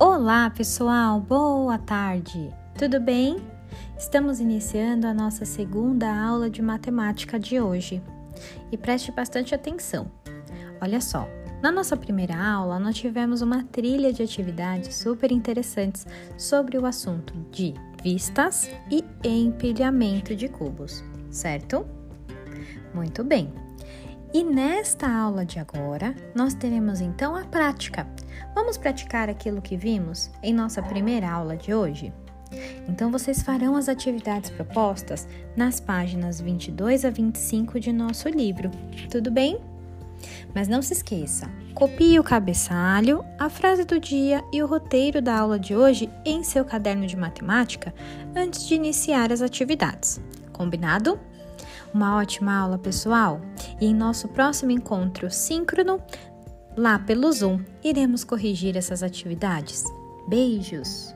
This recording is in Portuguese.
Olá, pessoal, boa tarde, tudo bem? Estamos iniciando a nossa segunda aula de matemática de hoje e preste bastante atenção. Olha só, na nossa primeira aula nós tivemos uma trilha de atividades super interessantes sobre o assunto de vistas e empilhamento de cubos, certo? Muito bem. E nesta aula de agora, nós teremos então a prática. Vamos praticar aquilo que vimos em nossa primeira aula de hoje? Então, vocês farão as atividades propostas nas páginas 22 a 25 de nosso livro, tudo bem? Mas não se esqueça, copie o cabeçalho, a frase do dia e o roteiro da aula de hoje em seu caderno de matemática antes de iniciar as atividades. Combinado? Uma ótima aula, pessoal! E em nosso próximo encontro síncrono, lá pelo Zoom, iremos corrigir essas atividades. Beijos!